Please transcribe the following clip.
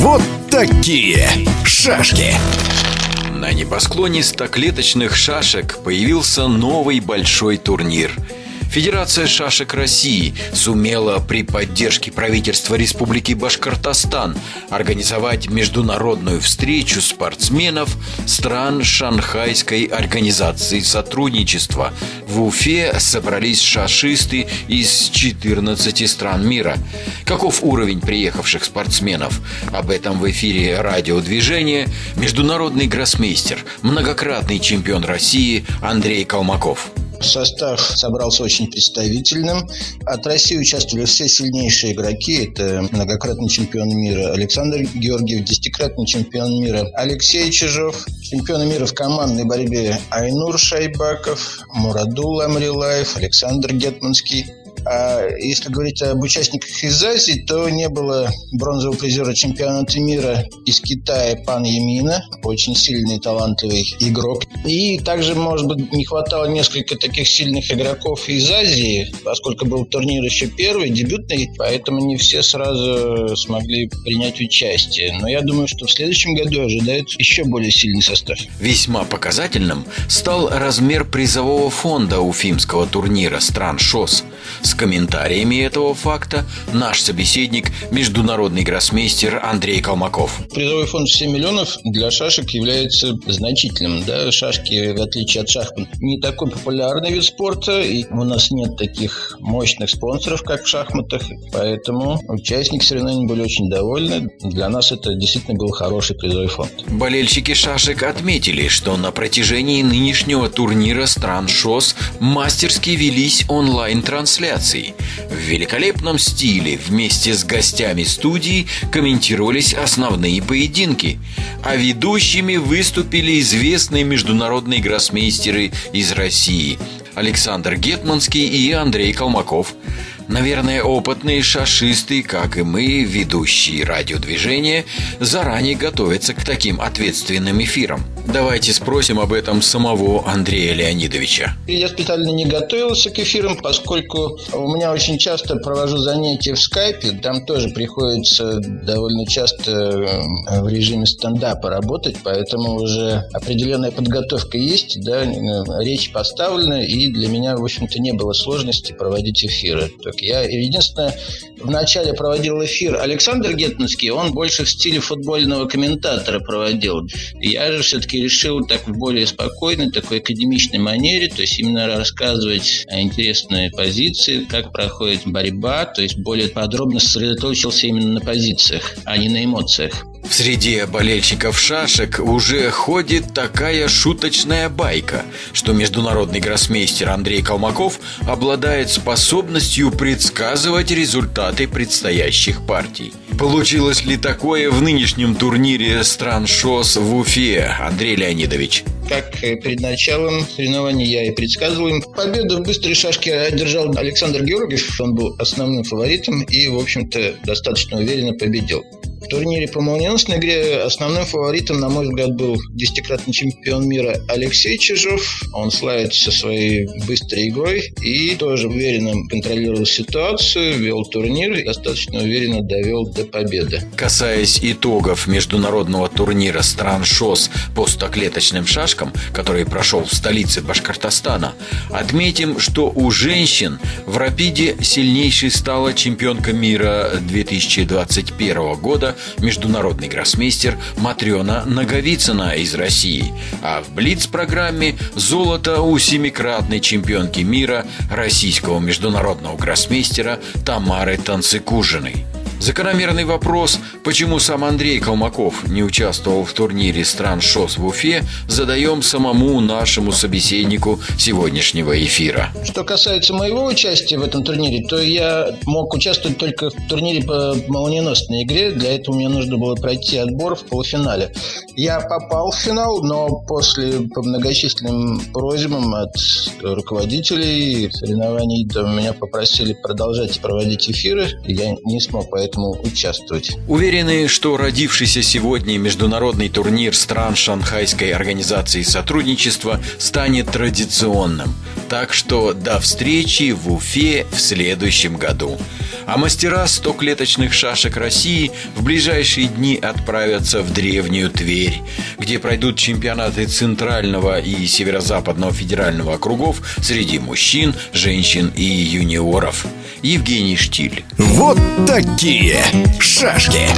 Вот такие шашки. На небосклоне стоклеточных шашек появился новый большой турнир – Федерация шашек России сумела при поддержке правительства Республики Башкортостан организовать международную встречу спортсменов стран Шанхайской организации сотрудничества. В Уфе собрались шашисты из 14 стран мира. Каков уровень приехавших спортсменов? Об этом в эфире радиодвижения международный гроссмейстер, многократный чемпион России Андрей Калмаков. Состав собрался очень представительным. От России участвовали все сильнейшие игроки. Это многократный чемпион мира Александр Георгиев, десятикратный чемпион мира Алексей Чижов, чемпионы мира в командной борьбе Айнур Шайбаков, Мурадул Амрилаев, Александр Гетманский, а если говорить об участниках из Азии, то не было бронзового призера чемпионата мира из Китая Пан Емина, очень сильный талантливый игрок. И также, может быть, не хватало несколько таких сильных игроков из Азии, поскольку был турнир еще первый, дебютный, поэтому не все сразу смогли принять участие. Но я думаю, что в следующем году ожидает еще более сильный состав. Весьма показательным стал размер призового фонда уфимского турнира стран ШОС – с комментариями этого факта наш собеседник, международный гроссмейстер Андрей Калмаков. Призовой фонд в 7 миллионов для шашек является значительным. Да? Шашки, в отличие от шахмат, не такой популярный вид спорта, и у нас нет таких мощных спонсоров, как в шахматах, поэтому участники соревнований были очень довольны. Для нас это действительно был хороший призовой фонд. Болельщики шашек отметили, что на протяжении нынешнего турнира стран ШОС мастерски велись онлайн-трансляции трансляций. В великолепном стиле вместе с гостями студии комментировались основные поединки, а ведущими выступили известные международные гроссмейстеры из России Александр Гетманский и Андрей Колмаков. Наверное, опытные шашисты, как и мы, ведущие радиодвижения, заранее готовятся к таким ответственным эфирам. Давайте спросим об этом самого Андрея Леонидовича. Я специально не готовился к эфирам, поскольку у меня очень часто провожу занятия в скайпе. Там тоже приходится довольно часто э, в режиме стендапа работать, поэтому уже определенная подготовка есть, да, речь поставлена, и для меня, в общем-то, не было сложности проводить эфиры. Так я единственное, вначале проводил эфир Александр Гетманский, он больше в стиле футбольного комментатора проводил. Я же все-таки решил так в более спокойной, такой академичной манере, то есть именно рассказывать интересные позиции, как проходит борьба, то есть более подробно сосредоточился именно на позициях, а не на эмоциях. В среде болельщиков шашек уже ходит такая шуточная байка, что международный гроссмейстер Андрей Колмаков обладает способностью предсказывать результаты предстоящих партий. Получилось ли такое в нынешнем турнире стран ШОС в Уфе, Андрей Леонидович? Как перед началом соревнований я и предсказывал им. Победу в быстрой шашке одержал Александр Георгиев. Он был основным фаворитом и, в общем-то, достаточно уверенно победил. В турнире по молниеносной игре основным фаворитом, на мой взгляд, был десятикратный чемпион мира Алексей Чижов. Он славится своей быстрой игрой и тоже уверенно контролировал ситуацию, вел турнир и достаточно уверенно довел до победы. Касаясь итогов международного турнира стран ШОС по стоклеточным шашкам, который прошел в столице Башкортостана, отметим, что у женщин в рапиде сильнейшей стала чемпионка мира 2021 года международный гроссмейстер Матрена Наговицына из России. А в Блиц-программе золото у семикратной чемпионки мира российского международного гроссмейстера Тамары Танцикужиной. Закономерный вопрос, почему сам Андрей Колмаков не участвовал в турнире стран ШОС в Уфе, задаем самому нашему собеседнику сегодняшнего эфира. Что касается моего участия в этом турнире, то я мог участвовать только в турнире по молниеносной игре. Для этого мне нужно было пройти отбор в полуфинале. Я попал в финал, но после по многочисленным просьбам от руководителей соревнований меня попросили продолжать проводить эфиры. Я не смог поэтому поэтому участвовать. Уверены, что родившийся сегодня международный турнир стран Шанхайской организации сотрудничества станет традиционным. Так что до встречи в Уфе в следующем году. А мастера стоклеточных шашек России в ближайшие дни отправятся в древнюю Тверь, где пройдут чемпионаты Центрального и Северо-Западного федерального округов среди мужчин, женщин и юниоров. Евгений Штиль. Вот такие шашки.